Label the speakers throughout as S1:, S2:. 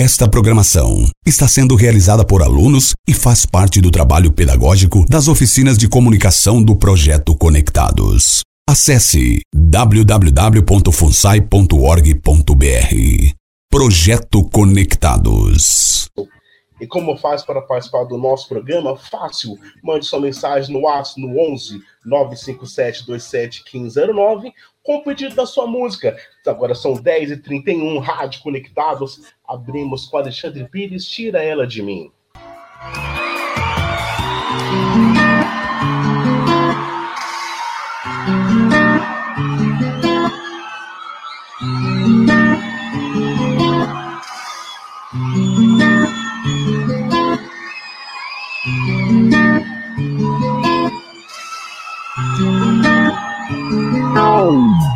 S1: Esta programação está sendo realizada por alunos e faz parte do trabalho pedagógico das oficinas de comunicação do projeto Conectados. Acesse www.funsai.org.br. Projeto Conectados.
S2: E como faz para participar do nosso programa? Fácil. Mande sua mensagem no WhatsApp no 11 957 27 1509 com o pedido da sua música. Agora são 10h31, Rádio Conectados. Abrimos com Alexandre Pires, Tira Ela de Mim.
S3: ela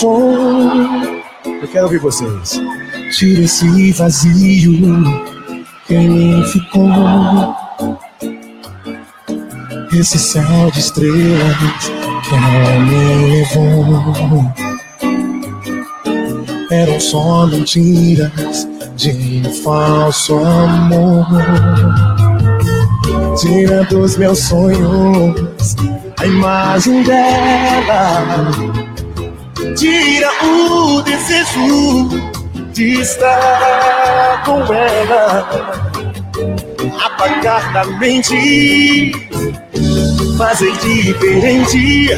S3: deixou. Eu quero ouvir vocês. Tira esse vazio que em mim ficou. Esse céu de estrelas que me levou. Eram só mentiras de falso amor. Tira dos meus sonhos a imagem dela. Tira o desejo de estar com ela. Apagar da mente, fazer diferente.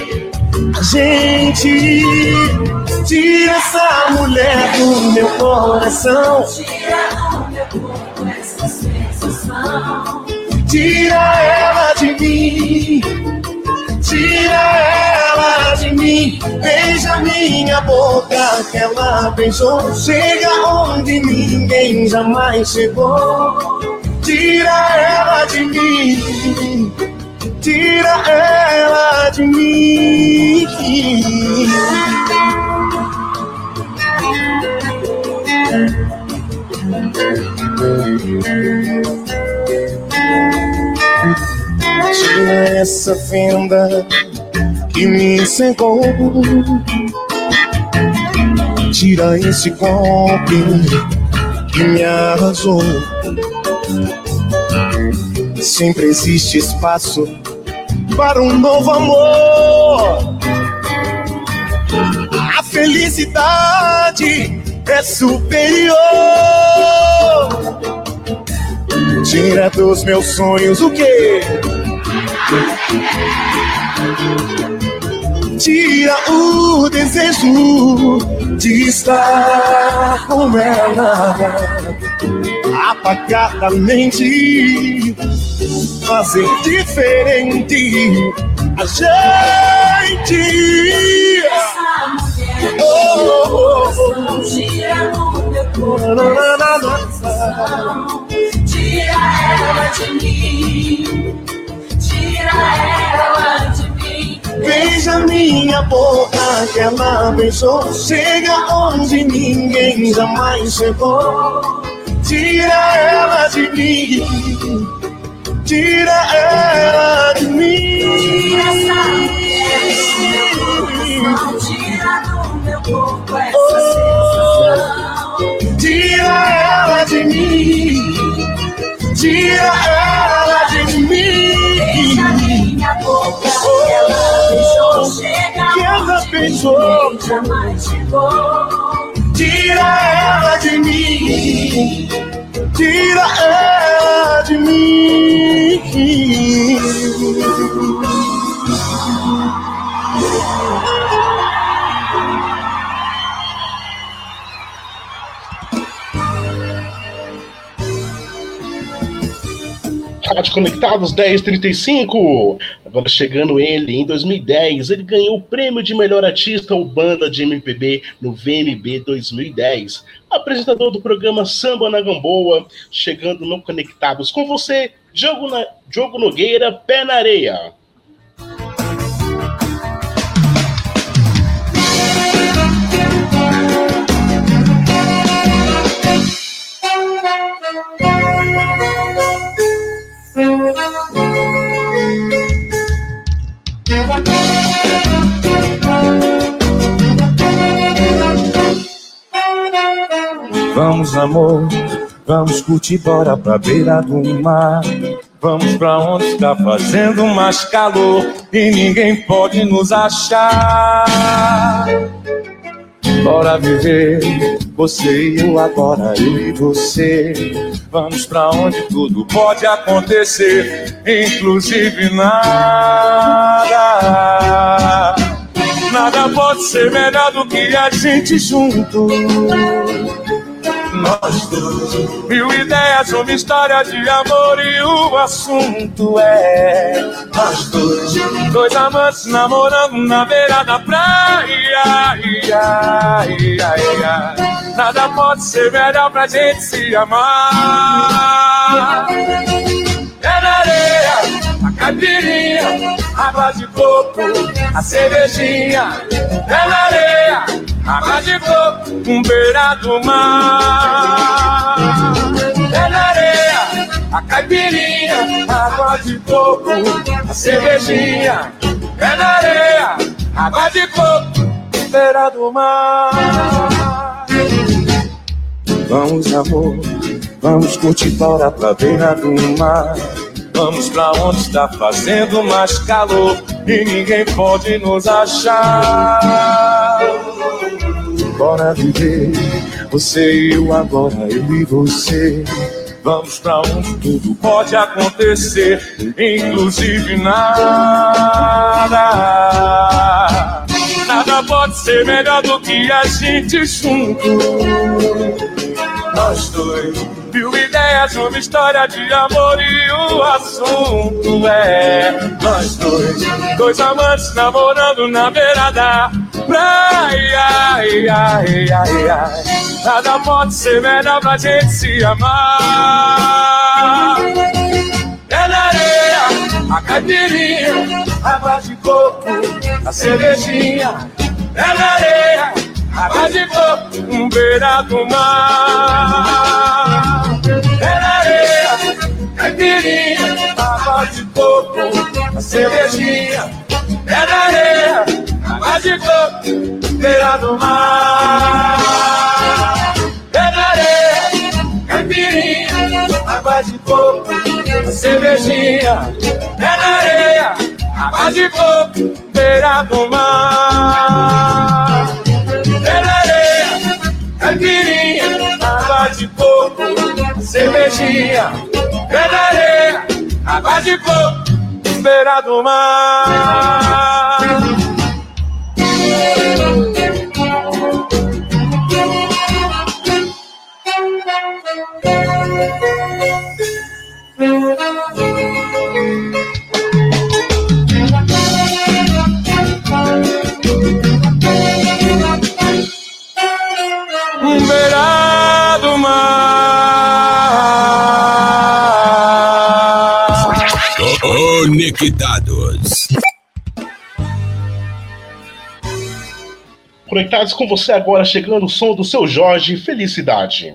S3: A gente tira essa mulher do meu coração. Tira do meu corpo essa sensação. Tira ela de mim Tira ela de mim, beija minha boca que ela beijou. Chega onde ninguém jamais chegou. Tira ela de mim, tira ela de mim. Tira essa fenda que me cegou. Tira esse golpe que me arrasou. Sempre existe espaço para um novo amor. A felicidade é superior. Tira dos meus sonhos o que? Tira o desejo de estar com ela, apagar da mente, fazer diferente a gente. Oh, oh, oh. Tira o meu tira ela de mim Beija minha boca que ela beijou. Chega onde ninguém jamais chegou. Tira ela de mim. Tira ela de mim. Tira do meu corpo essa sensação. Tira ela de mim. Tira ela de mim minha boca. Beijou. Tira ela de mim. Tira ela de mim.
S2: Rádio Conectados 1035. Agora chegando ele, em 2010, ele ganhou o prêmio de melhor artista ou banda de MPB no VMB 2010 apresentador do programa Samba na Gamboa, chegando no Conectados com você, Diogo, na... Diogo Nogueira, Pé na Areia.
S4: Vamos, amor, vamos curtir, bora pra beira do mar. Vamos pra onde está fazendo mais calor e ninguém pode nos achar. Bora viver, você e eu agora, eu e você. Vamos pra onde tudo pode acontecer, inclusive nada. Nada pode ser melhor do que a gente junto nós dois. Mil ideias, uma história de amor e o assunto é nós dois. Dois amantes namorando na beira da praia. Ia, ia, ia. Nada pode ser melhor pra gente se amar. É na areia, a caipirinha, água de coco, a cervejinha. É na areia água de coco, um beira do mar. É na areia, a caipirinha, água de coco, a cervejinha. É na areia, água de coco, beira do mar. Vamos, amor, vamos curtir bora pra beira do mar. Vamos pra onde está fazendo mais calor e ninguém pode nos achar. Bora viver, você e eu agora, eu e você. Vamos pra onde tudo pode acontecer, inclusive nada. Nada pode ser melhor do que a gente junto. Nós dois, mil ideias, uma história de amor e o assunto é nós dois, dois amantes namorando na beira da praia. Ai, ai, ai, ai. Nada pode ser melhor pra gente se amar. É na areia, a caipirinha, água de coco, a cervejinha. É na areia, água de coco, um beira do mar. Na areia, caipirinha, água de coco, a cervejinha. Na areia, água de coco, beira do mar. Na areia, caipirinha, água de coco, a cervejinha. Na areia, água de coco, beira do mar. Caipirinha, água de coco, cervejinha. É na areia, água de coco, beira do mar.
S1: Conectados.
S2: Conectados com você agora, chegando o som do seu Jorge, felicidade.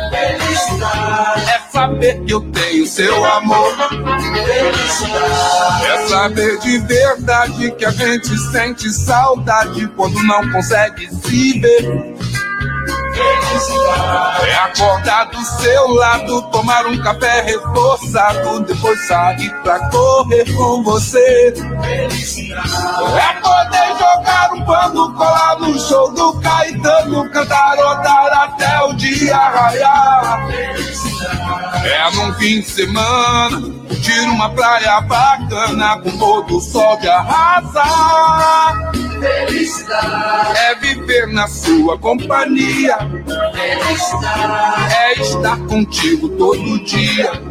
S5: Felicidade é saber que eu tenho seu amor. Felicidade. É saber de verdade que a gente sente saudade quando não consegue se ver. É acordar do seu lado, tomar um café reforçado, depois sair pra correr com você. É poder jogar um pano, colar no show do Caetano, cantarodar até o dia raiar. É num fim de semana, curtir uma praia bacana com todo o sol de arrasar. Felicidade é viver na sua companhia. Felicidade é estar contigo todo dia.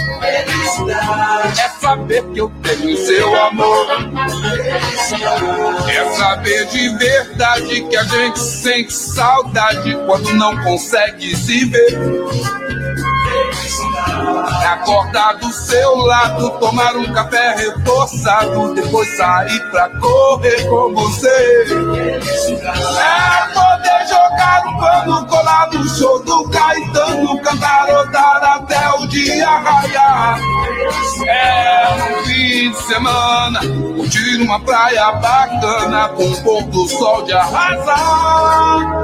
S5: É saber que eu tenho seu amor. É saber de verdade que a gente sente saudade quando não consegue se ver. É acordar do seu lado, tomar um café reforçado, depois sair pra correr com você. É poder jogar um pano, colar no show do Caetano, cantarodar até o dia raiar. É um fim de semana, curtir uma praia bacana, com o pôr do sol de arrasar.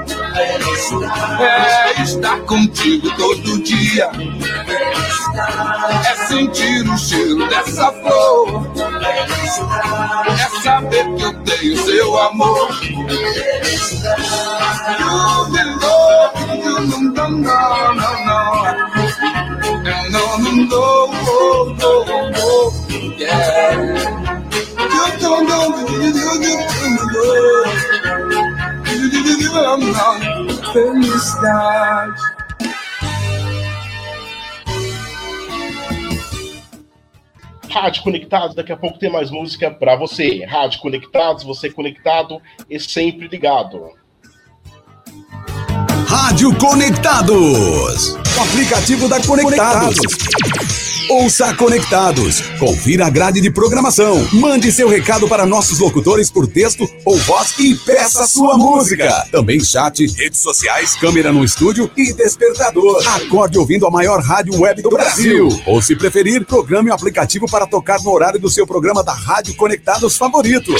S5: É estar contigo todo dia. É sentir o cheiro dessa flor. É saber que eu tenho seu amor. Felicidade you belong, you no no no no no no no no no you felicidade.
S2: Rádio Conectados, daqui a pouco tem mais música para você. Rádio Conectados, você conectado e sempre ligado.
S1: Rádio Conectados, o aplicativo da Conectados. Ouça Conectados, confira a grade de programação, mande seu recado para nossos locutores por texto ou voz e peça sua música. Também chat, redes sociais, câmera no estúdio e despertador. Acorde ouvindo a maior rádio web do Brasil. Ou se preferir, programe o aplicativo para tocar no horário do seu programa da Rádio Conectados favorito.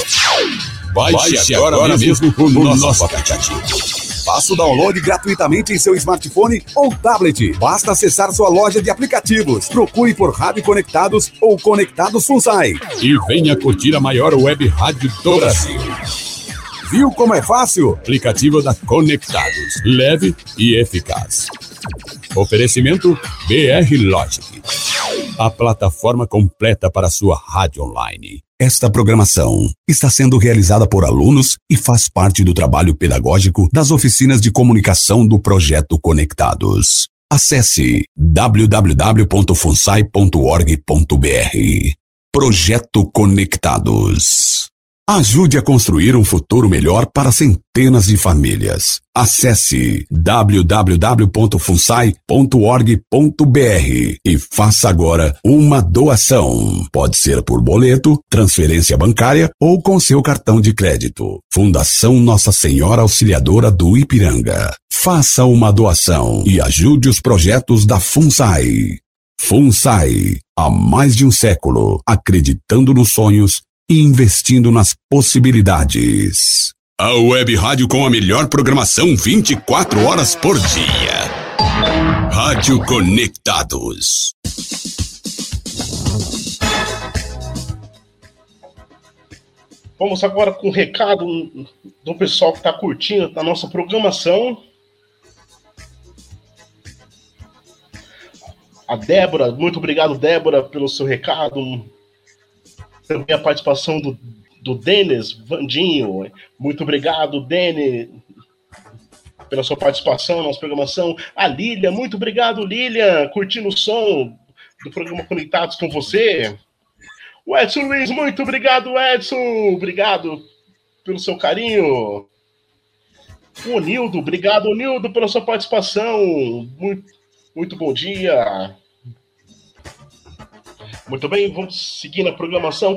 S1: Baixe, Baixe agora, agora, mesmo o nosso, nosso aplicativo. Faça o download gratuitamente em seu smartphone ou tablet. Basta acessar sua loja de aplicativos. Procure por Rádio Conectados ou Conectados Funsai.
S6: E venha curtir a maior web rádio do Brasil.
S1: Viu como é fácil?
S6: Aplicativo da Conectados. Leve e eficaz. Oferecimento BR Logic. A plataforma completa para sua rádio online.
S1: Esta programação está sendo realizada por alunos e faz parte do trabalho pedagógico das oficinas de comunicação do projeto Conectados. Acesse www.funsai.org.br. Projeto Conectados. Ajude a construir um futuro melhor para centenas de famílias. Acesse www.funsai.org.br e faça agora uma doação. Pode ser por boleto, transferência bancária ou com seu cartão de crédito. Fundação Nossa Senhora Auxiliadora do Ipiranga. Faça uma doação e ajude os projetos da FUNSAI. FUNSAI, há mais de um século, acreditando nos sonhos e investindo nas possibilidades.
S6: A web rádio com a melhor programação 24 horas por dia. Rádio Conectados.
S2: Vamos agora com um recado do pessoal que está curtindo a nossa programação. A Débora, muito obrigado, Débora, pelo seu recado. Também a participação do, do Denis Vandinho. Muito obrigado, Denis, pela sua participação na nossa programação. A Lília, muito obrigado, Lília, curtindo o som do programa Conectados com você. O Edson Luiz, muito obrigado, Edson. Obrigado pelo seu carinho. O Nildo, obrigado, Nildo, pela sua participação. Muito, muito bom dia. Muito bem, vamos seguir na programação.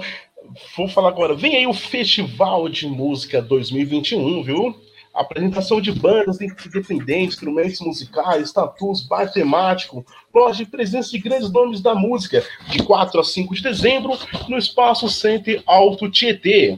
S2: Vou falar agora. Vem aí o Festival de Música 2021, viu? Apresentação de bandas independentes, instrumentos musicais, tatus, bar temático, loja de presença de grandes nomes da música, de 4 a 5 de dezembro, no Espaço Center Alto Tietê.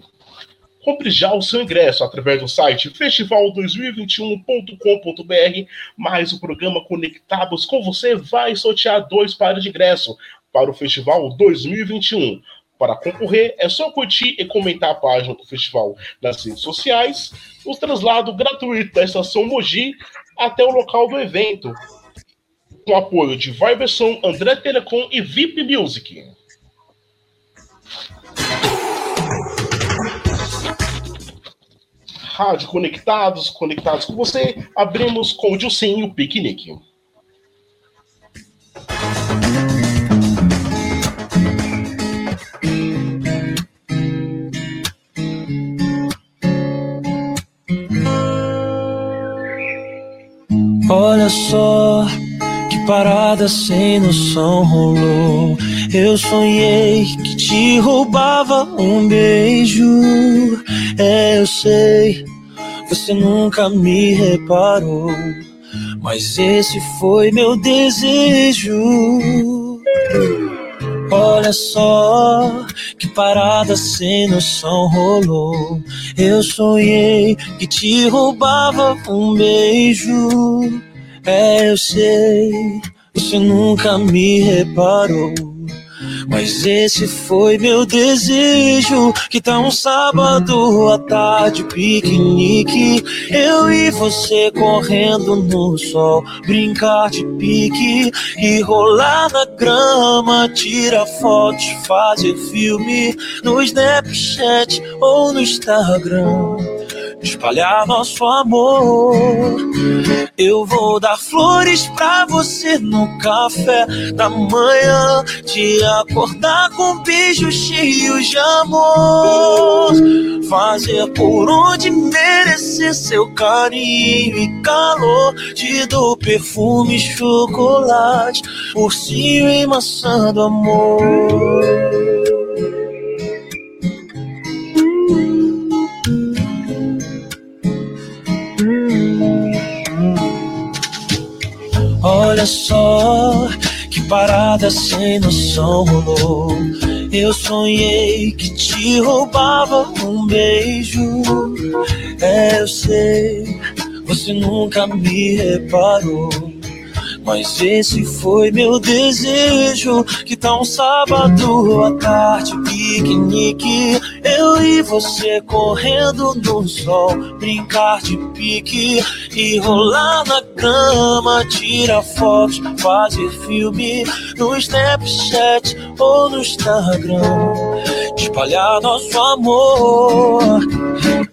S2: Compre já o seu ingresso através do site festival2021.com.br, mais o programa Conectados com você vai sortear dois pares de ingresso para o Festival 2021. Para concorrer, é só curtir e comentar a página do festival nas redes sociais, o traslado gratuito da estação Mogi até o local do evento, com apoio de Viberson, André Telecom e VIP Music. Rádio Conectados, conectados com você, abrimos com o Dilcinho Piquenique.
S7: Olha só que parada sem noção rolou. Eu sonhei que te roubava um beijo. É, eu sei, você nunca me reparou. Mas esse foi meu desejo. Olha só que parada sem noção rolou. Eu sonhei que te roubava um beijo. É, eu sei, você nunca me reparou. Mas esse foi meu desejo. Que tá um sábado à tarde, piquenique. Eu e você correndo no sol, brincar de pique e rolar na grama, tirar fotos, fazer filme no Snapchat ou no Instagram espalhar nosso amor. Eu vou dar flores pra você no café da manhã, te acordar com beijos cheios de amor, fazer por onde merecer seu carinho e calor, te dou perfume, chocolate, ursinho e maçã do amor. Só que parada sem noção rolou. Eu sonhei que te roubava um beijo. É, eu sei, você nunca me reparou. Mas esse foi meu desejo. Que tal um sábado à tarde, piquenique? Eu e você correndo no sol, brincar de pique e rolar na cama, tirar fotos, fazer filme no Snapchat ou no Instagram, espalhar nosso amor.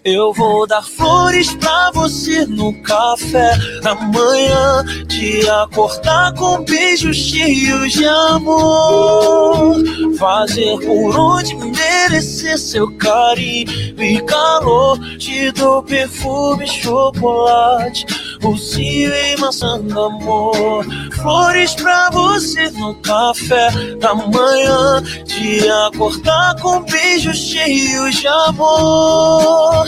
S7: Eu vou dar flores pra você no café da manhã, te acordar com beijos cheios de amor, fazer por onde merecer seu carinho e calor, te dou perfume, chocolate, ursinho e maçã do amor, flores pra você no café da manhã, te acordar com beijos cheios de amor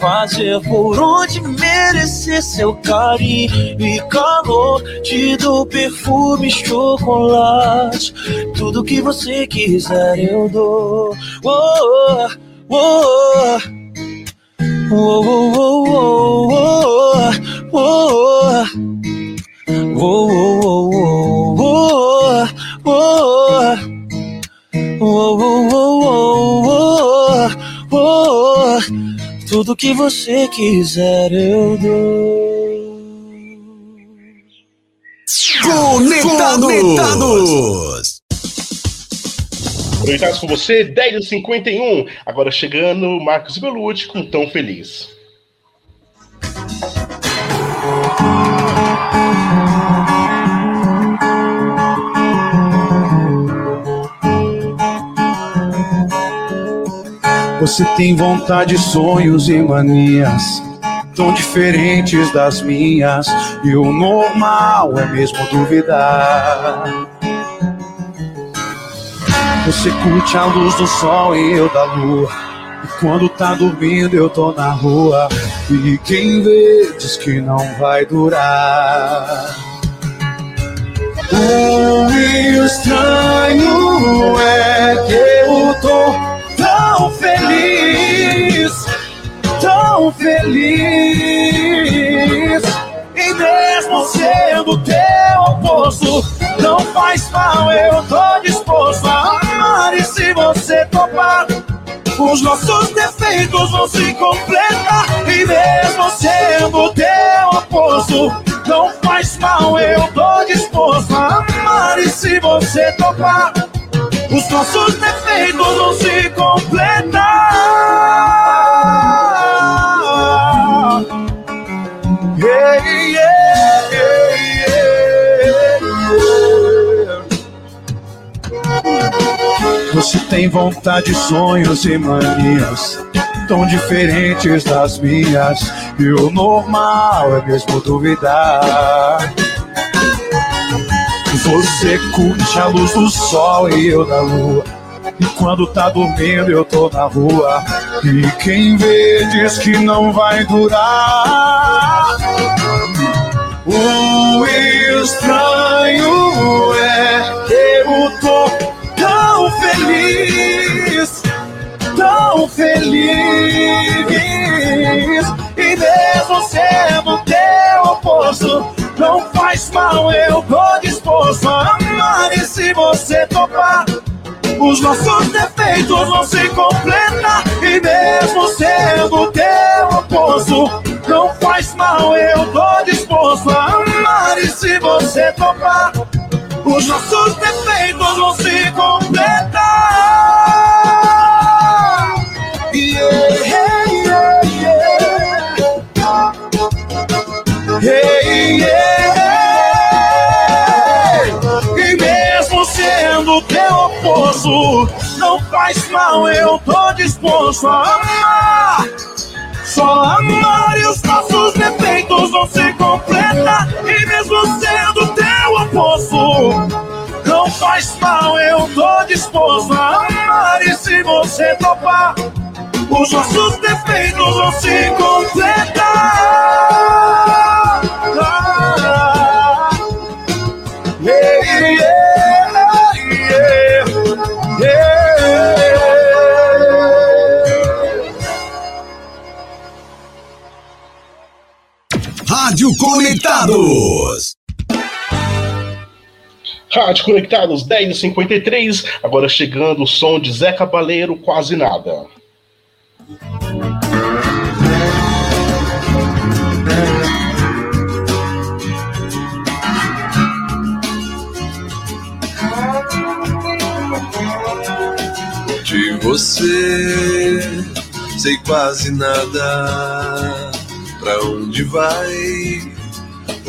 S7: fazer por onde merecer seu carinho e calor. Te dou perfume, chocolate, tudo que você quiser eu dou. Oh, oh. Oh, oh, oh, oh, oh, tudo que você quiser eu dou.
S1: Conectados! Conectados!
S2: Conectados com você, 10h51. Agora chegando, Marcos Belucci com Tão Feliz.
S8: Você tem vontade, sonhos e manias tão diferentes das minhas. E o normal é mesmo duvidar. Você curte a luz do sol e eu da lua. E quando tá dormindo eu tô na rua. E quem vê diz que não vai durar. O estranho é que eu tô tão feliz, tão feliz. E mesmo sendo teu oposto, não faz mal, eu tô disposto a amar. E se você topar, os nossos defeitos vão se completar. E mesmo sendo teu oposto, não faz mal, eu tô disposto a amar. E se você topar, os nossos defeitos vão se completar. Yeah, yeah, yeah, Você tem vontade, sonhos e manias tão diferentes das minhas. E o normal é mesmo duvidar. Você curte a luz do sol e eu da lua. E quando tá dormindo eu tô na rua. E quem vê diz que não vai durar. O estranho é que eu tô tão feliz, tão feliz. E mesmo sendo teu oposto, não faz mal, eu tô disposto a amar. E se você topar, os nossos defeitos vão se completar. E mesmo sendo teu oposto, não faz mal, eu tô disposto a amar. E se você topar, os nossos defeitos vão se completar. Yeah, yeah, yeah. Yeah. Faz mal, eu tô disposto a amar. Só amar e os nossos defeitos vão se completar. E mesmo sendo teu oposto, não faz mal, eu tô disposto a amar. E se você topar, os nossos defeitos vão se completar.
S1: Conectados.
S2: Rádio Conectados 10h53. Agora chegando o som de Zé Cabaleiro, quase nada.
S9: De você sei quase nada. Pra onde vai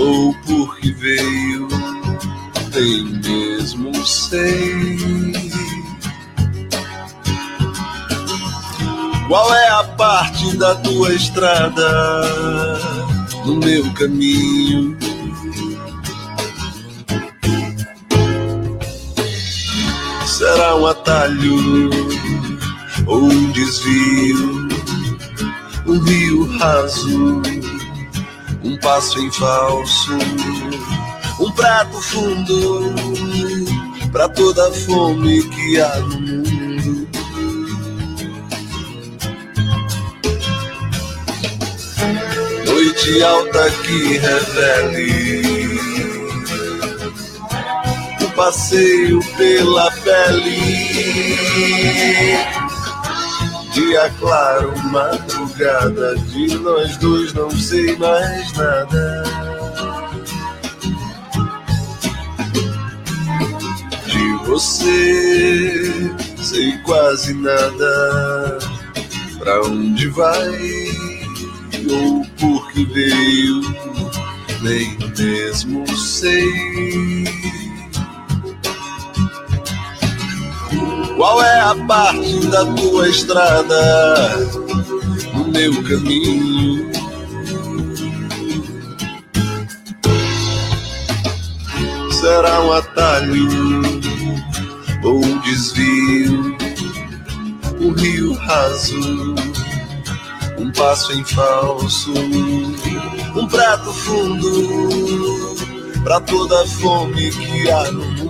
S9: ou por que veio, nem mesmo sei. Qual é a parte da tua estrada no meu caminho? Será um atalho ou um desvio? Um rio raso, um passo em falso, um prato fundo para toda a fome que há no mundo. Noite alta que revele o passeio pela pele. Dia claro, madrugada, de nós dois não sei mais nada. De você sei quase nada. Pra onde vai ou por que veio, nem mesmo sei. Qual é a parte da tua estrada no meu caminho? Será um atalho ou um desvio? Um rio raso, um passo em falso, um prato fundo para toda a fome que há no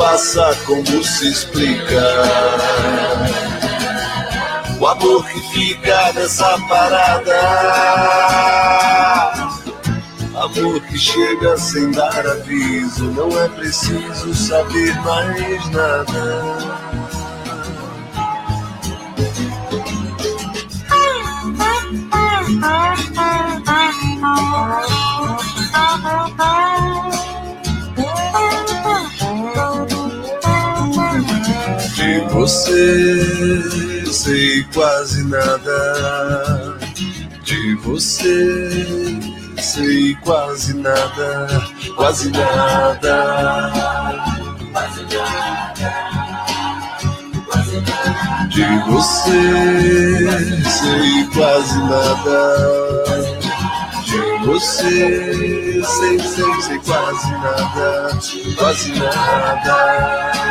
S9: passa, como se explica? O amor que fica nessa parada. Amor que chega sem dar aviso. Não é preciso saber mais nada. Você sei quase nada. De você sei quase nada. Quase nada. Quase nada. De você sei quase nada. De você sei, sei, sei quase nada. Quase nada.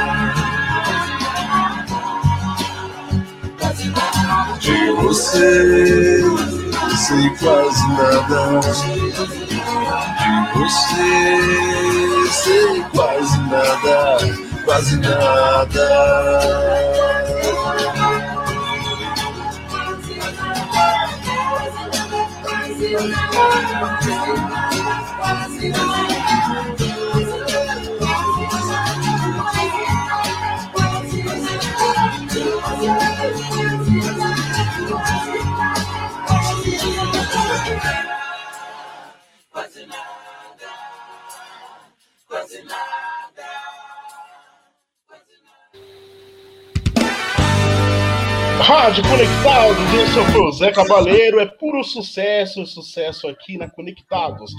S9: De você sei quase nada. De você sei quase nada, quase nada.
S2: Rádio Conectados, esse é o Zé Cabaleiro, é puro sucesso, sucesso aqui na Conectados.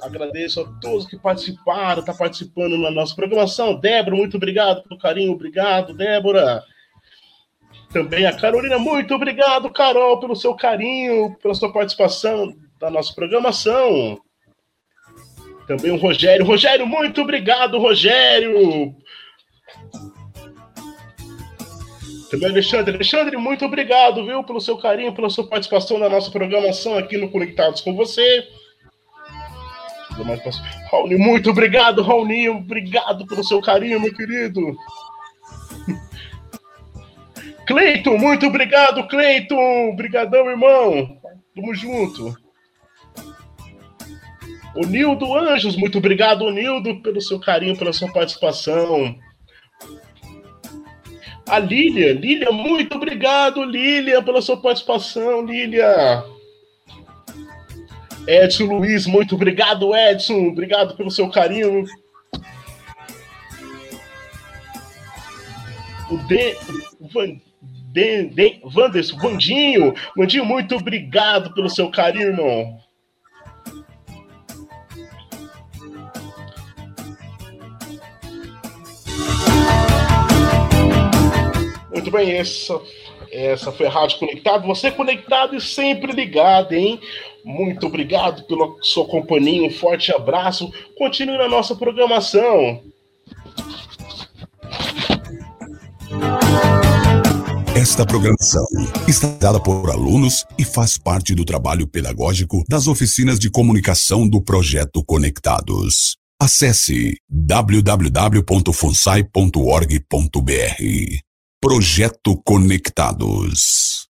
S2: Agradeço a todos que participaram, tá participando na nossa programação. Débora, muito obrigado pelo carinho, obrigado, Débora. Também a Carolina, muito obrigado, Carol, pelo seu carinho, pela sua participação da nossa programação. Também o Rogério. Rogério, muito obrigado, Rogério. Alexandre. Alexandre, muito obrigado, viu, pelo seu carinho, pela sua participação na nossa programação aqui no Conectados com você. Raoni, muito obrigado, Raoni. Obrigado pelo seu carinho, meu querido. Cleiton, muito obrigado, Cleiton. Obrigadão, irmão. Tamo junto. O Nildo Anjos, muito obrigado, Nildo, pelo seu carinho, pela sua participação. A Lília, Lília, muito obrigado, Lília, pela sua participação, Lília. Edson Luiz, muito obrigado, Edson. Obrigado pelo seu carinho. O De, Van, De, De, Wanderson, Vandinho, Vandinho, muito obrigado pelo seu carinho, irmão. Muito bem, essa, essa foi a Rádio Conectado. Você conectado e sempre ligado, hein? Muito obrigado pela sua companhia. Um forte abraço. Continue na nossa programação.
S1: Esta programação está dada por alunos e faz parte do trabalho pedagógico das oficinas de comunicação do projeto Conectados. Acesse www.funsai.org.br. Projeto Conectados.